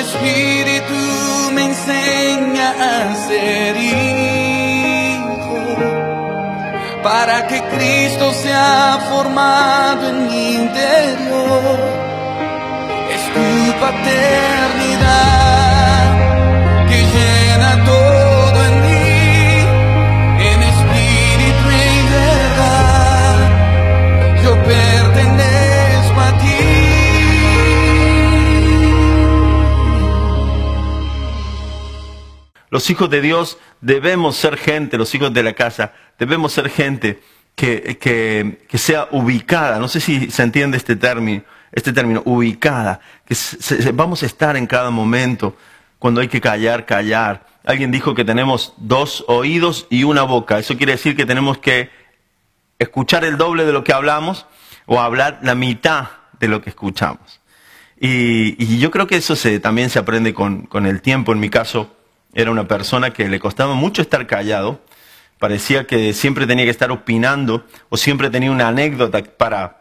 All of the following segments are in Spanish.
espíritu me enseña a ser hijo, para que Cristo sea formado en mi interior. Es tu paternidad Los hijos de Dios debemos ser gente, los hijos de la casa, debemos ser gente que, que- que sea ubicada. No sé si se entiende este término, este término, ubicada. Que se- vamos a estar en cada momento. Cuando hay que callar, callar. Alguien dijo que tenemos dos oídos y una boca. Eso quiere decir que tenemos que escuchar el doble de lo que hablamos o hablar la mitad de lo que escuchamos. Y, yo creo que eso también se aprende con, con el tiempo. En mi caso, era una persona que le costaba mucho estar callado. Parecía que siempre tenía que estar opinando o siempre tenía una anécdota para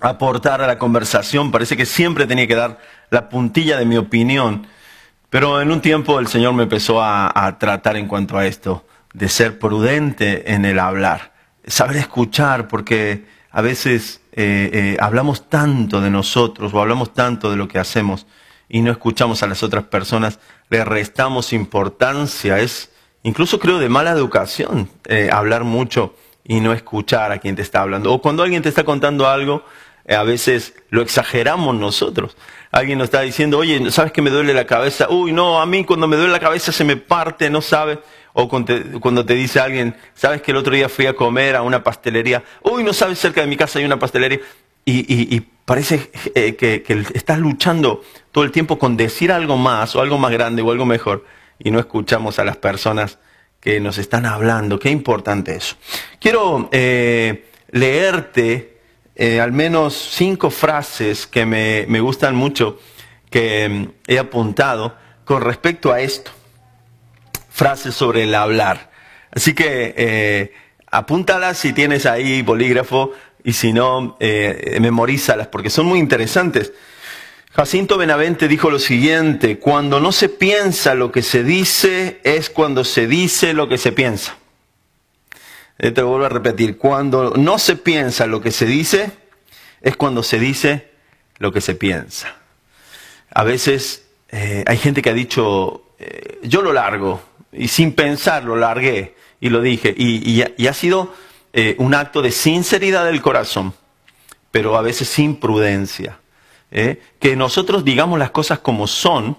aportar a la conversación. Parece que siempre tenía que dar la puntilla de mi opinión. Pero en un tiempo el Señor me empezó a, tratar en cuanto a esto, de ser prudente en el hablar, saber escuchar, porque a veces eh, eh, hablamos tanto de nosotros o hablamos tanto de lo que hacemos y no escuchamos a las otras personas, le restamos importancia. Es incluso creo de mala educación eh, hablar mucho y no escuchar a quien te está hablando. O cuando alguien te está contando algo, eh, a veces lo exageramos nosotros. Alguien nos está diciendo, oye, ¿sabes que me duele la cabeza? Uy, no, a mí cuando me duele la cabeza se me parte, no sabes. O cuando te, dice alguien, ¿sabes que el otro día fui a comer a una pastelería? Uy, no sabes, cerca de mi casa hay una pastelería. Y- y parece eh, que, estás luchando todo el tiempo con decir algo más o algo más grande o algo mejor y no escuchamos a las personas que nos están hablando. Qué importante eso. Quiero eh, leerte eh, al menos cinco frases que me, me gustan mucho, que mm, he apuntado con respecto a esto. Frases sobre el hablar. Así que apúntalas si tienes ahí bolígrafo y si no, eh, memorízalas porque son muy interesantes. Jacinto Benavente dijo lo siguiente, cuando no se piensa lo que se dice es cuando se dice lo que se piensa. Te vuelvo a repetir, cuando no se piensa lo que se dice es cuando se dice lo que se piensa. A veces eh, hay gente que ha dicho, eh, yo lo largo, y sin pensar lo largué y lo dije, y ha sido eh, un acto de sinceridad del corazón, pero a veces sin prudencia. ¿eh? Que nosotros digamos las cosas como son,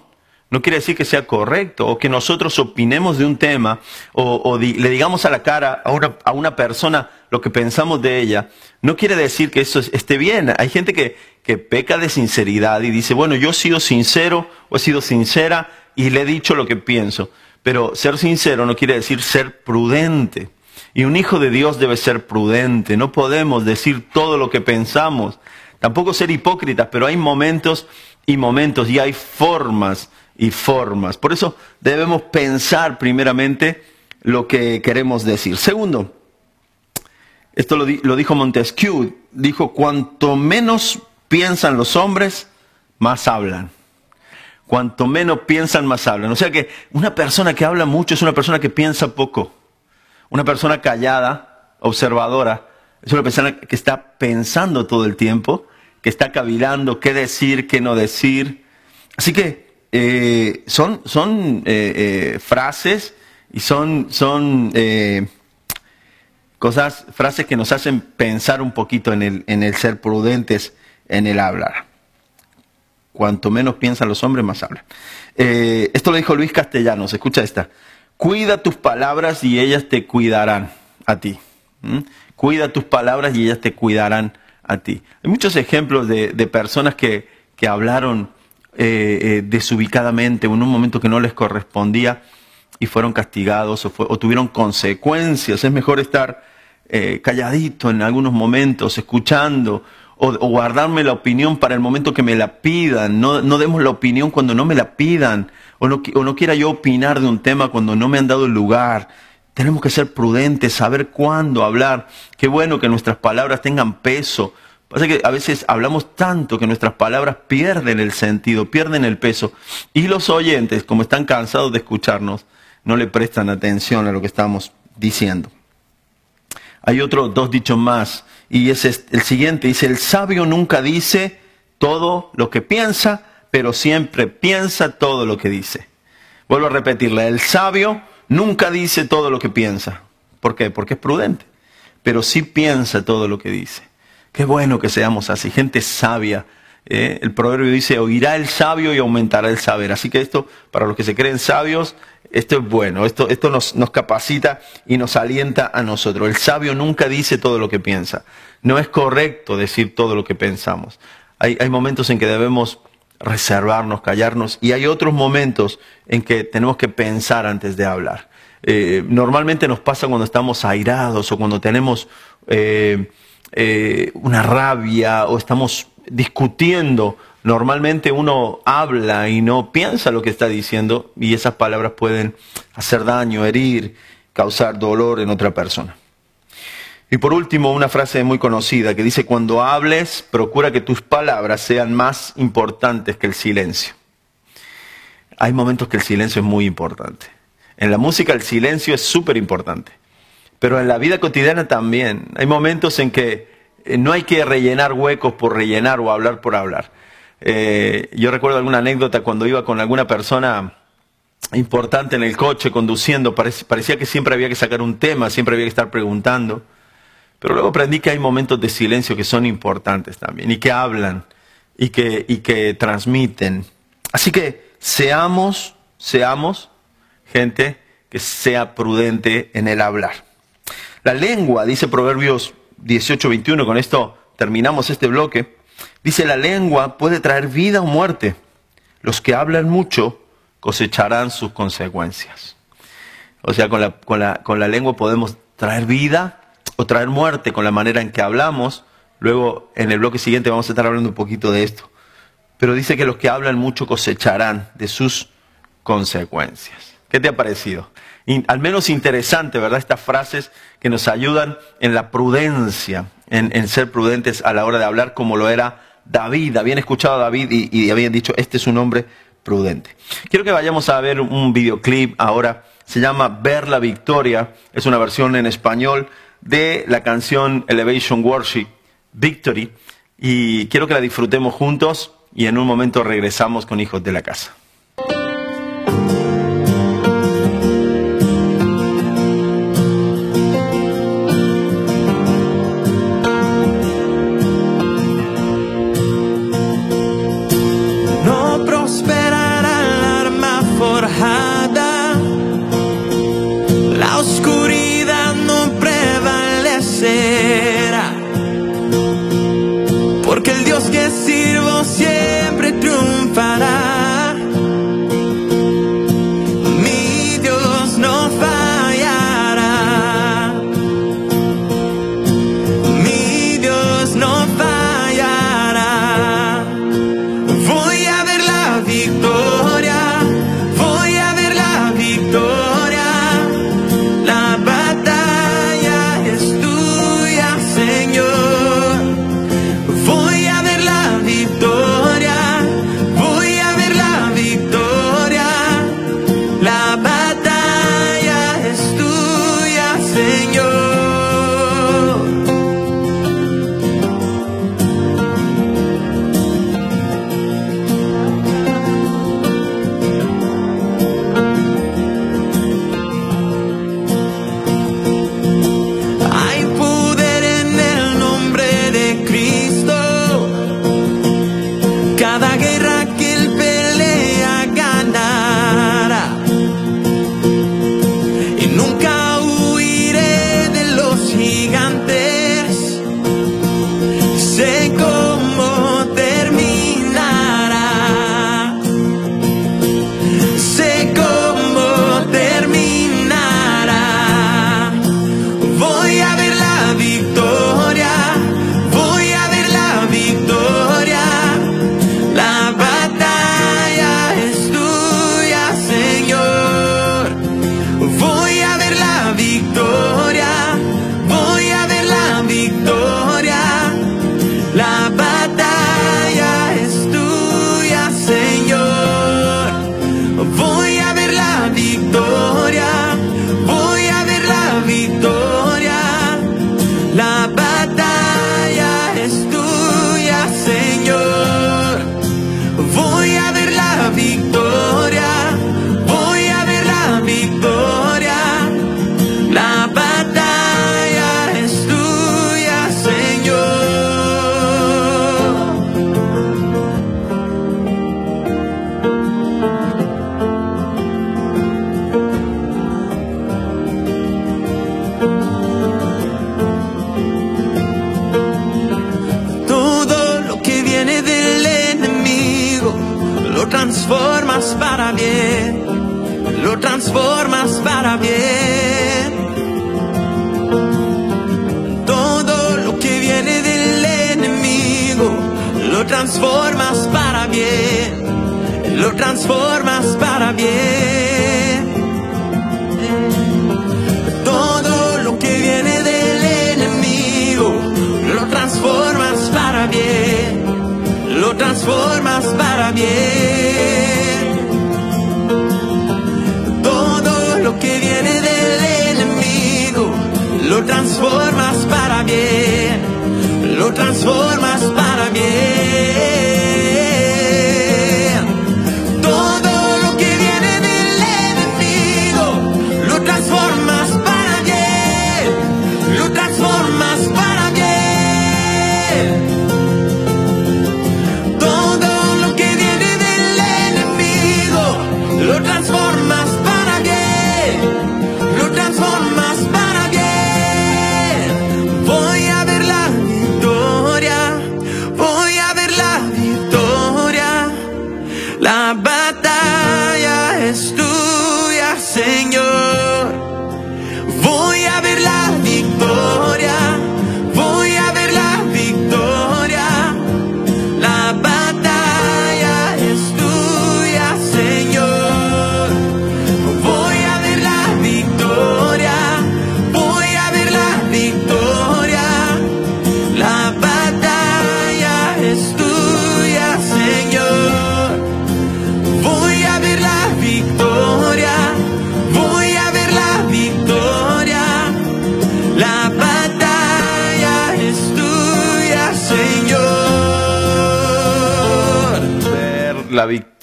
no quiere decir que sea correcto, o que nosotros opinemos de un tema, o, le digamos a la cara a una, a una persona lo que pensamos de ella, no quiere decir que eso es- esté bien. Hay gente que, que peca de sinceridad y dice, bueno, yo he sido sincero o he sido sincera y le he dicho lo que pienso. Pero ser sincero no quiere decir ser prudente. Y un hijo de Dios debe ser prudente. No podemos decir todo lo que pensamos. Tampoco ser hipócritas, pero hay momentos y momentos y hay formas y formas. Por eso debemos pensar primeramente lo que queremos decir. Segundo, esto lo, di- lo dijo Montesquieu, dijo, cuanto menos piensan los hombres, más hablan. Cuanto menos piensan, más hablan. O sea que una persona que habla mucho es una persona que piensa poco. Una persona callada, observadora, es una persona que está pensando todo el tiempo, que está cavilando qué decir, qué no decir. Así que eh, son, son eh, eh, frases y son, son cosas, frases que nos hacen pensar un poquito en el, en el ser prudentes en el hablar. Cuanto menos piensan los hombres, más hablan. Esto lo dijo Luis Castellanos, escucha esta. Cuida tus palabras y ellas te cuidarán a ti. Cuida tus palabras y ellas te cuidarán a ti. Hay muchos ejemplos de, de personas que, que hablaron eh, eh, desubicadamente en un momento que no les correspondía y fueron castigados o tuvieron consecuencias. Es mejor estar eh, calladito en algunos momentos, escuchando o, o guardarme la opinión para el momento que me la pidan. No, no demos la opinión cuando no me la pidan o no, quiera yo opinar de un tema cuando no me han dado el lugar. Tenemos que ser prudentes, saber cuándo hablar. Qué bueno que nuestras palabras tengan peso, Pasa que a veces hablamos tanto que nuestras palabras pierden el sentido, pierden el peso. Y los oyentes, como están cansados de escucharnos, no le prestan atención a lo que estamos diciendo. Hay otros dos dichos más, y es el siguiente, dice, el sabio nunca dice todo lo que piensa, pero siempre piensa todo lo que dice. Vuelvo a repetirle, el sabio nunca dice todo lo que piensa. ¿Por qué? Porque es prudente, pero sí piensa todo lo que dice. Qué bueno que seamos así, gente sabia. ¿eh? El proverbio dice, oirá el sabio y aumentará el saber. Así que esto, para los que se creen sabios, esto es bueno, esto, esto nos, nos capacita y nos alienta a nosotros. El sabio nunca dice todo lo que piensa. No es correcto decir todo lo que pensamos. Hay, hay momentos en que debemos reservarnos, callarnos, y hay otros momentos en que tenemos que pensar antes de hablar. Eh, normalmente nos pasa cuando estamos airados o cuando tenemos eh, eh, una rabia o estamos discutiendo Normalmente uno habla y no piensa lo que está diciendo y esas palabras pueden hacer daño, herir, causar dolor en otra persona. Y por último, una frase muy conocida que dice, cuando hables, procura que tus palabras sean más importantes que el silencio. Hay momentos que el silencio es muy importante. En la música el silencio es súper importante, pero en la vida cotidiana también. Hay momentos en que eh, no hay que rellenar huecos por rellenar o hablar por hablar. Eh, yo recuerdo alguna anécdota cuando iba con alguna persona importante en el coche conduciendo, parecía que siempre había que sacar un tema, siempre había que estar preguntando. Pero luego aprendí que hay momentos de silencio que son importantes también y que hablan y que, y que transmiten. Así que seamos, seamos gente que sea prudente en el hablar. La lengua, dice Proverbios 18, 21, con esto terminamos este bloque. Dice, la lengua puede traer vida o muerte. Los que hablan mucho cosecharán sus consecuencias. O sea, con la, con la, con la lengua podemos traer vida o traer muerte con la manera en que hablamos. Luego, en el bloque siguiente vamos a estar hablando un poquito de esto. Pero dice que los que hablan mucho cosecharán de sus consecuencias. ¿Qué te ha parecido? al menos interesante, ¿verdad? Estas frases que nos ayudan en la prudencia, en, ser prudentes a la hora de hablar, como lo era David, habían escuchado a David y, habían dicho, este es un hombre prudente. Quiero que vayamos a ver un videoclip ahora, se llama Ver la Victoria, es una versión en español de la canción Elevation Worship, Victory, y quiero que la disfrutemos juntos y en un momento regresamos con Hijos de la Casa. Señor. Lo transformas para bien.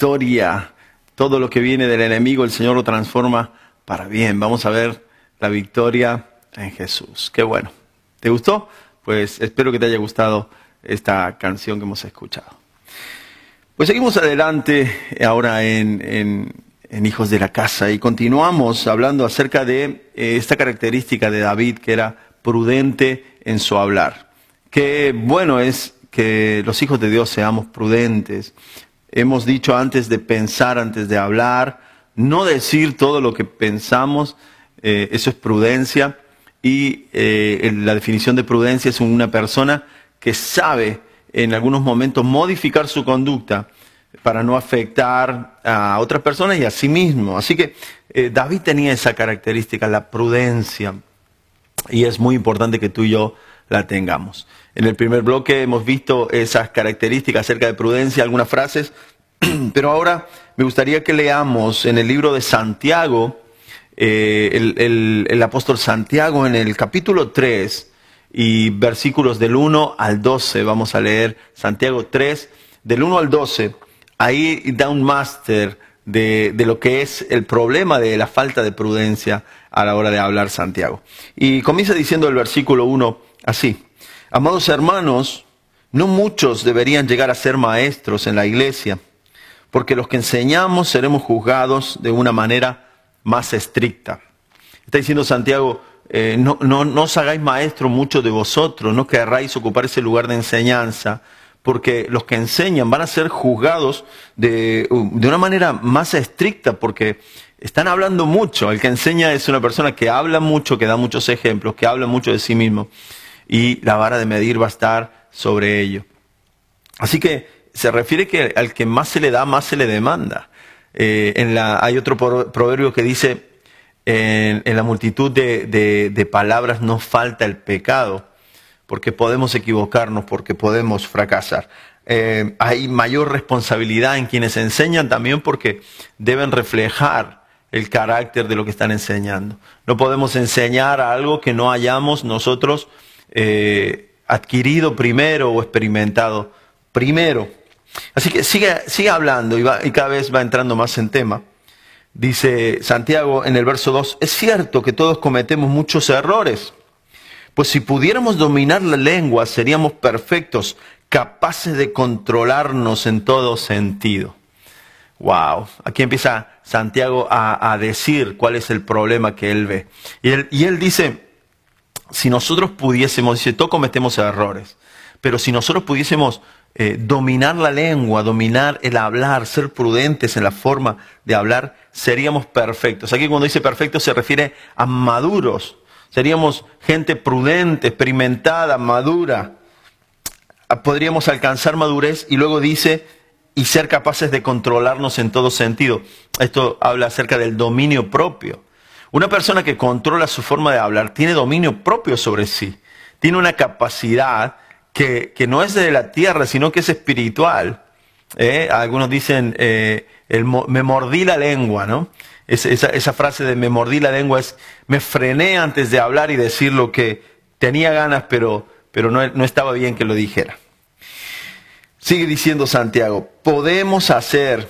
Victoria. Todo lo que viene del enemigo, el Señor lo transforma para bien. Vamos a ver la victoria en Jesús. Qué bueno. ¿Te gustó? Pues espero que te haya gustado esta canción que hemos escuchado. Pues seguimos adelante ahora en, Hijos de la Casa y continuamos hablando acerca de eh, esta característica de David que era prudente en su hablar. Qué bueno es que los hijos de Dios seamos prudentes, Hemos dicho antes de pensar, antes de hablar, no decir todo lo que pensamos, eh, eso es prudencia. Y eh, la definición de prudencia es una persona que sabe en algunos momentos modificar su conducta para no afectar a otras personas y a sí mismo. Así que eh, David tenía esa característica, la prudencia, y es muy importante que tú y yo la tengamos. En el primer bloque hemos visto esas características acerca de prudencia, algunas frases, pero ahora me gustaría que leamos en el libro de Santiago, eh, el, apóstol Santiago en el capítulo 3 y versículos del 1 al 12, vamos a leer Santiago 3, del 1 al 12, ahí da un máster de, de, lo que es el problema de la falta de prudencia a la hora de hablar Santiago. Y comienza diciendo el versículo 1 así. Amados hermanos, no muchos deberían llegar a ser maestros en la iglesia, porque los que enseñamos seremos juzgados de una manera más estricta. Está diciendo Santiago, eh, no, no, os hagáis maestros muchos de vosotros, no querráis ocupar ese lugar de enseñanza, porque los que enseñan van a ser juzgados de, de una manera más estricta, porque están hablando mucho. El que enseña es una persona que habla mucho, que da muchos ejemplos, que habla mucho de sí mismo y la vara de medir va a estar sobre ello. Así que se refiere que al que más se le da, más se le demanda. Eh, en la, hay otro proverbio que dice, en, la multitud de, palabras no falta el pecado, porque podemos equivocarnos, porque podemos fracasar. Eh, hay mayor responsabilidad en quienes enseñan también porque deben reflejar el carácter de lo que están enseñando. No podemos enseñar algo que no hayamos nosotros eh, adquirido primero o experimentado primero. Así que sigue, sigue hablando y, cada vez va entrando más en tema. Dice Santiago en el verso 2, es cierto que todos cometemos muchos errores, pues si pudiéramos dominar la lengua seríamos perfectos, capaces de controlarnos en todo sentido. Wow, aquí empieza Santiago a, decir cuál es el problema que él ve. Y él dice, si nosotros pudiésemos, dice, todos cometemos errores, pero si nosotros pudiésemos eh, dominar la lengua, dominar el hablar, ser prudentes en la forma de hablar, seríamos perfectos. Aquí cuando dice perfecto se refiere a maduros. Seríamos gente prudente, experimentada, madura. Podríamos alcanzar madurez y luego dice y ser capaces de controlarnos en todo sentido. Esto habla acerca del dominio propio. Una persona que controla su forma de hablar tiene dominio propio sobre sí. Tiene una capacidad que, no es de la tierra, sino que es espiritual. ¿eh? Algunos dicen, eh, me mordí la lengua, ¿no? esa, frase de me mordí la lengua es, me frené antes de hablar y decir lo que tenía ganas, pero, pero no, no estaba bien que lo dijera. Sigue diciendo Santiago, podemos hacer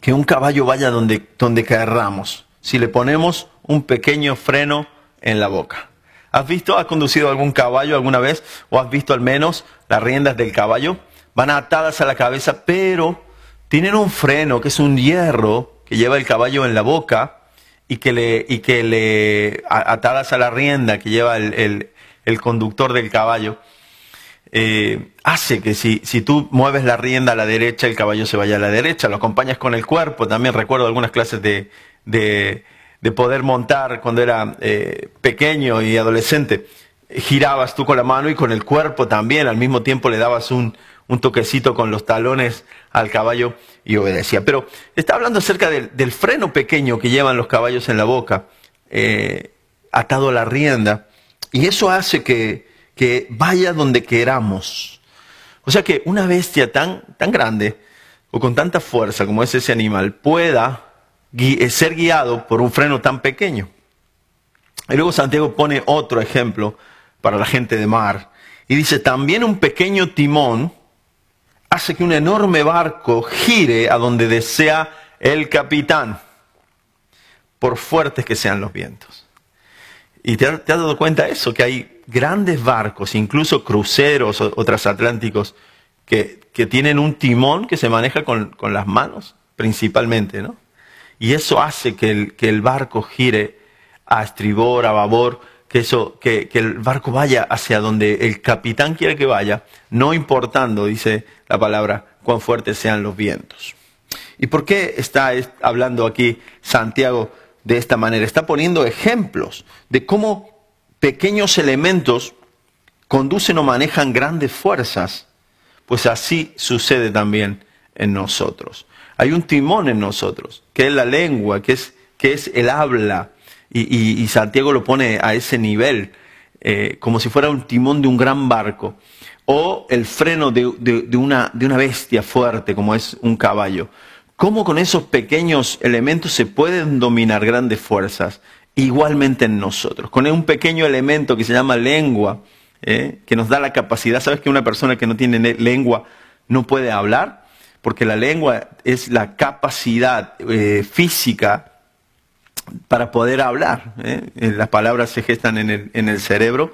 que un caballo vaya donde, donde querramos si le ponemos un pequeño freno en la boca. ¿Has visto, has conducido algún caballo alguna vez o has visto al menos las riendas del caballo? Van atadas a la cabeza, pero tienen un freno que es un hierro que lleva el caballo en la boca y que le, y que le atadas a la rienda que lleva el, conductor del caballo. Eh, hace que si, si tú mueves la rienda a la derecha, el caballo se vaya a la derecha, lo acompañas con el cuerpo. También recuerdo algunas clases de, de, poder montar cuando era eh, pequeño y adolescente. Girabas tú con la mano y con el cuerpo también, al mismo tiempo le dabas un, toquecito con los talones al caballo y obedecía. Pero está hablando acerca del, freno pequeño que llevan los caballos en la boca, eh, atado a la rienda, y eso hace que, que, vaya donde queramos. O sea que una bestia tan, tan grande o con tanta fuerza como es ese animal pueda eh, ser guiado por un freno tan pequeño. Y luego Santiago pone otro ejemplo para la gente de mar. Y dice, también un pequeño timón hace que un enorme barco gire a donde desea el capitán, por fuertes que sean los vientos. Y te, has dado cuenta de eso, que hay grandes barcos, incluso cruceros o, transatlánticos, que, tienen un timón que se maneja con, con las manos, principalmente, ¿no? Y eso hace que el, barco gire a estribor, a babor, que, eso, que, que, el barco vaya hacia donde el capitán quiere que vaya, no importando, dice la palabra, cuán fuertes sean los vientos. ¿Y por qué está hablando aquí Santiago de esta manera? Está poniendo ejemplos de cómo pequeños elementos conducen o manejan grandes fuerzas, pues así sucede también en nosotros. Hay un timón en nosotros, que es la lengua, que es, que es el habla. Y, Santiago lo pone a ese nivel, eh, como si fuera un timón de un gran barco. O el freno de, una, de una bestia fuerte, como es un caballo. ¿Cómo con esos pequeños elementos se pueden dominar grandes fuerzas? Igualmente en nosotros. Con un pequeño elemento que se llama lengua, eh, que nos da la capacidad. ¿Sabes que una persona que no tiene lengua no puede hablar? Porque la lengua es la capacidad eh, física para poder hablar. ¿eh? Eh, las palabras se gestan en el, cerebro,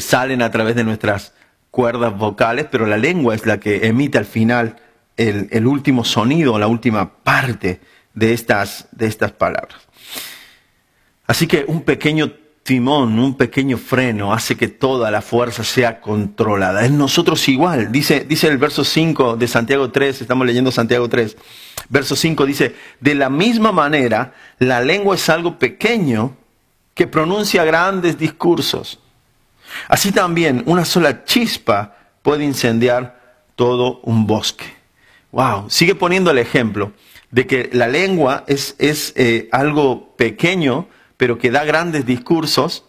salen a través de nuestras cuerdas vocales, pero la lengua es la que emite al final el, último sonido, la última parte de estas, de estas palabras. Así que un pequeño timón, un pequeño freno, hace que toda la fuerza sea controlada. En nosotros igual, dice, dice el verso 5 de Santiago 3, estamos leyendo Santiago 3, verso 5 dice, de la misma manera, la lengua es algo pequeño que pronuncia grandes discursos. Así también, una sola chispa puede incendiar todo un bosque. Wow, sigue poniendo el ejemplo de que la lengua es, es eh, algo pequeño, pero que da grandes discursos,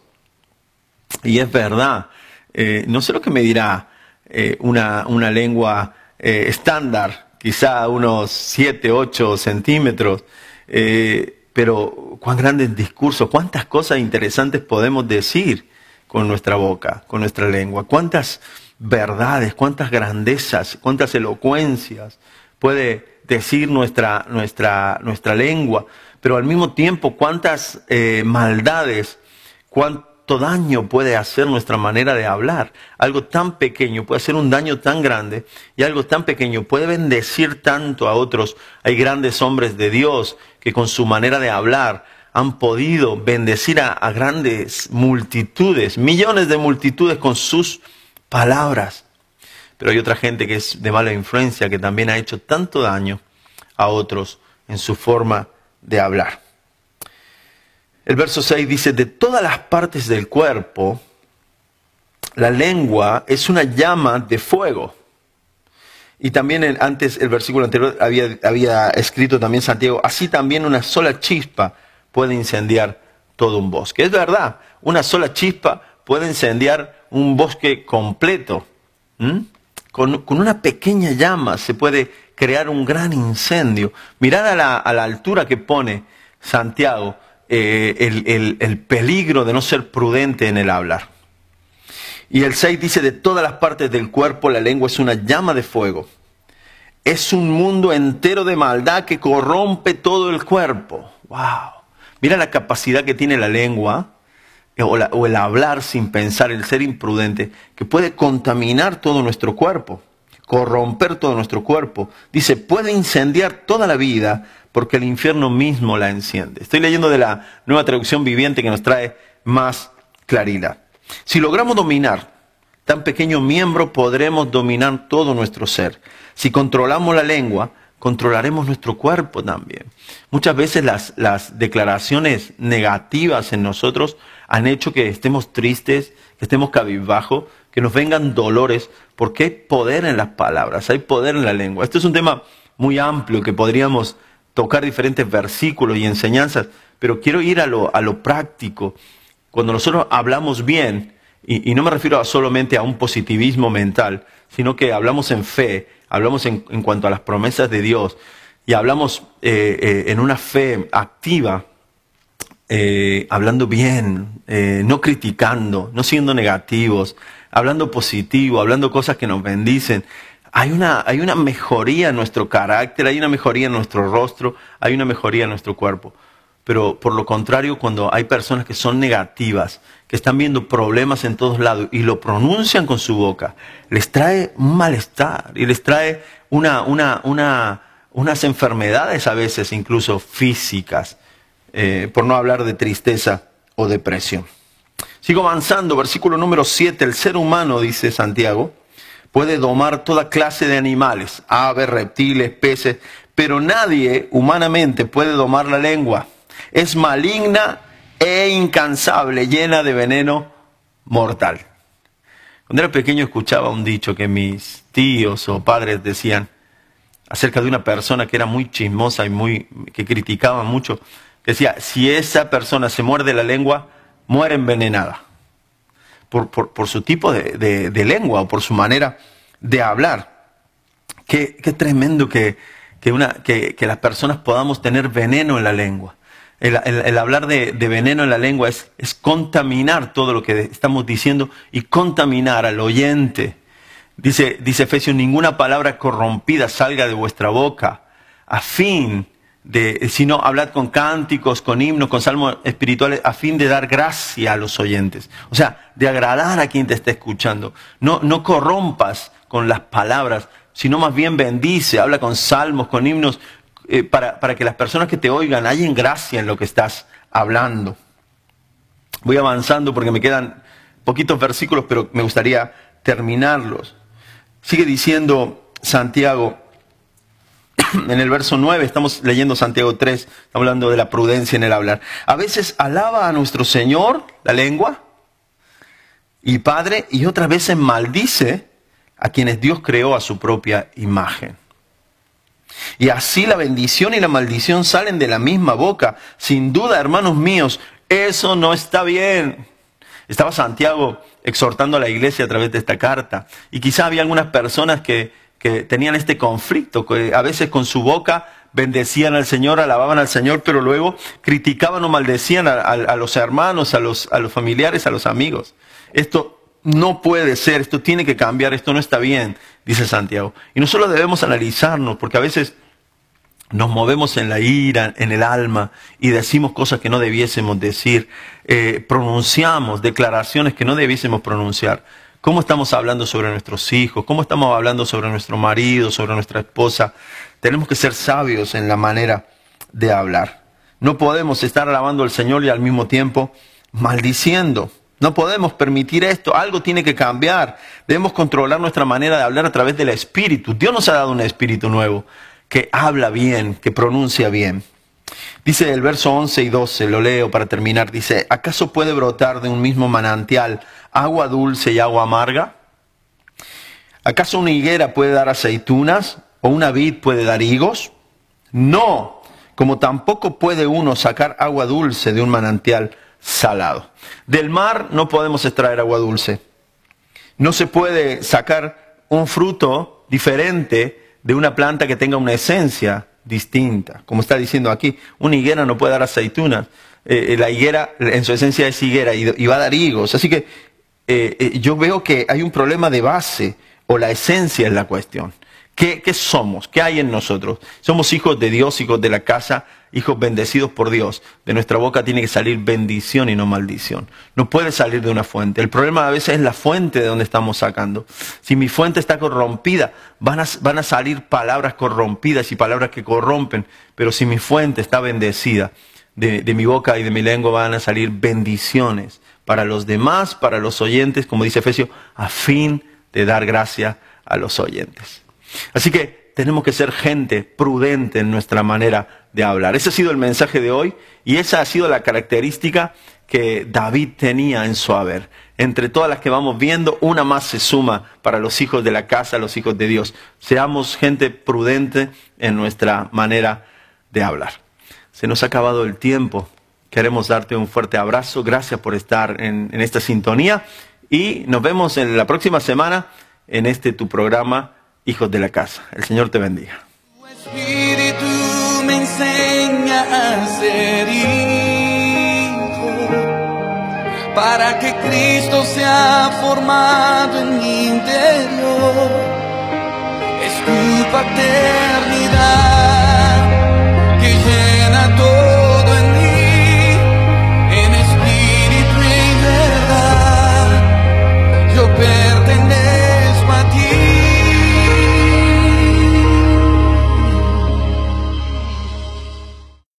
y es verdad. Eh, no sé lo que me dirá eh, una, una, lengua eh, estándar, quizá unos 7, 8 centímetros, pero cuán grandes discursos, cuántas cosas interesantes podemos decir con nuestra boca, con nuestra lengua, cuántas verdades, cuántas grandezas, cuántas elocuencias puede decir nuestra, nuestra, nuestra lengua pero al mismo tiempo cuántas eh, maldades, cuánto daño puede hacer nuestra manera de hablar. Algo tan pequeño puede hacer un daño tan grande y algo tan pequeño puede bendecir tanto a otros. Hay grandes hombres de Dios que con su manera de hablar han podido bendecir a, a grandes multitudes, millones de multitudes con sus palabras. Pero hay otra gente que es de mala influencia, que también ha hecho tanto daño a otros en su forma de hablar. El verso 6 dice, de todas las partes del cuerpo, la lengua es una llama de fuego. Y también antes, el versículo anterior había, había escrito también Santiago, así también una sola chispa puede incendiar todo un bosque. Es verdad, una sola chispa puede incendiar un bosque completo. Con, una pequeña llama se puede crear un gran incendio. Mirad a la, altura que pone Santiago eh, el, el peligro de no ser prudente en el hablar. Y el 6 dice, de todas las partes del cuerpo la lengua es una llama de fuego. Es un mundo entero de maldad que corrompe todo el cuerpo. ¡Wow! Mira la capacidad que tiene la lengua eh, o, el hablar sin pensar, el ser imprudente, que puede contaminar todo nuestro cuerpo, corromper todo nuestro cuerpo. Dice, puede incendiar toda la vida porque el infierno mismo la enciende. Estoy leyendo de la nueva traducción viviente que nos trae más claridad. Si logramos dominar tan pequeño miembro, podremos dominar todo nuestro ser. Si controlamos la lengua, controlaremos nuestro cuerpo también. Muchas veces las, las, declaraciones negativas en nosotros han hecho que estemos tristes, que estemos cabizbajo, que nos vengan dolores, porque hay poder en las palabras, hay poder en la lengua. Este es un tema muy amplio que podríamos tocar diferentes versículos y enseñanzas, pero quiero ir a lo, práctico. Cuando nosotros hablamos bien, y, no me refiero a solamente a un positivismo mental, sino que hablamos en fe, hablamos en, cuanto a las promesas de Dios y hablamos eh, eh, en una fe activa, eh, hablando bien, no criticando, no siendo negativos, hablando positivo, hablando cosas que nos bendicen. Hay una, hay una mejoría en nuestro carácter, hay una mejoría en nuestro rostro, hay una mejoría en nuestro cuerpo. Pero por lo contrario, cuando hay personas que son negativas, que están viendo problemas en todos lados y lo pronuncian con su boca, les trae un malestar y les trae una, una, una, unas enfermedades a veces incluso físicas, eh, por no hablar de tristeza o depresión. Sigo avanzando, versículo número 7, el ser humano, dice Santiago, puede domar toda clase de animales, aves, reptiles, peces, pero nadie humanamente puede domar la lengua es maligna e incansable, llena de veneno mortal. Cuando era pequeño escuchaba un dicho que mis tíos o padres decían acerca de una persona que era muy chismosa y muy que criticaba mucho, que decía, si esa persona se muerde la lengua, muere envenenada. Por, su tipo de, lengua o por su manera de hablar. Qué, tremendo que, una, que las personas podamos tener veneno en la lengua. El, hablar de, veneno en la lengua es, es, contaminar todo lo que estamos diciendo y contaminar al oyente. Dice, dice Efesios, ninguna palabra corrompida salga de vuestra boca, a fin de, sino hablad con cánticos, con himnos, con salmos espirituales, a fin de dar gracia a los oyentes. O sea, de agradar a quien te está escuchando. No, no corrompas con las palabras, sino más bien bendice, habla con salmos, con himnos, eh, para, para que las personas que te oigan hayan gracia en lo que estás hablando. Voy avanzando porque me quedan poquitos versículos, pero me gustaría terminarlos. Sigue diciendo Santiago, en el verso 9, estamos leyendo Santiago 3, estamos hablando de la prudencia en el hablar. A veces alaba a nuestro Señor la lengua y Padre, y otras veces maldice a quienes Dios creó a su propia imagen. Y así la bendición y la maldición salen de la misma boca. Sin duda, hermanos míos, eso no está bien. Estaba Santiago exhortando a la iglesia a través de esta carta. Y quizá había algunas personas que, tenían este conflicto, que a veces con su boca bendecían al Señor, alababan al Señor, pero luego criticaban o maldecían a, los hermanos, a los, a los familiares, a los amigos. Esto no puede ser, esto tiene que cambiar, esto no está bien, dice Santiago. Y nosotros debemos analizarnos, porque a veces nos movemos en la ira, en el alma, y decimos cosas que no debiésemos decir, eh, pronunciamos declaraciones que no debiésemos pronunciar. ¿Cómo estamos hablando sobre nuestros hijos? ¿Cómo estamos hablando sobre nuestro marido, sobre nuestra esposa? Tenemos que ser sabios en la manera de hablar. No podemos estar alabando al Señor y al mismo tiempo maldiciendo. No podemos permitir esto, algo tiene que cambiar. Debemos controlar nuestra manera de hablar a través del espíritu. Dios nos ha dado un espíritu nuevo que habla bien, que pronuncia bien. Dice el verso 11 y 12, lo leo para terminar, dice, ¿acaso puede brotar de un mismo manantial agua dulce y agua amarga? ¿Acaso una higuera puede dar aceitunas o una vid puede dar higos? No, como tampoco puede uno sacar agua dulce de un manantial salado. Del mar no podemos extraer agua dulce. No se puede sacar un fruto diferente de una planta que tenga una esencia distinta. Como está diciendo aquí, una higuera no puede dar aceitunas. Eh, eh, la higuera en su esencia es higuera y, va a dar higos. Así que eh, yo veo que hay un problema de base o la esencia es la cuestión. ¿Qué, somos? ¿Qué hay en nosotros? Somos hijos de Dios, hijos de la casa, hijos bendecidos por Dios. De nuestra boca tiene que salir bendición y no maldición. No puede salir de una fuente. El problema a veces es la fuente de donde estamos sacando. Si mi fuente está corrompida, van a, salir palabras corrompidas y palabras que corrompen. Pero si mi fuente está bendecida, de, de mi boca y de mi lengua van a salir bendiciones para los demás, para los oyentes, como dice Efesio, a fin de dar gracia a los oyentes. Así que tenemos que ser gente prudente en nuestra manera de hablar. Ese ha sido el mensaje de hoy y esa ha sido la característica que David tenía en su haber. Entre todas las que vamos viendo, una más se suma para los hijos de la casa, los hijos de Dios. Seamos gente prudente en nuestra manera de hablar. Se nos ha acabado el tiempo. Queremos darte un fuerte abrazo. Gracias por estar en, en esta sintonía y nos vemos en la próxima semana en este tu programa hijos de la casa. El Señor te bendiga. Me enseña a ser hijo, para que Cristo sea formado en mi interior. Es tu paternidad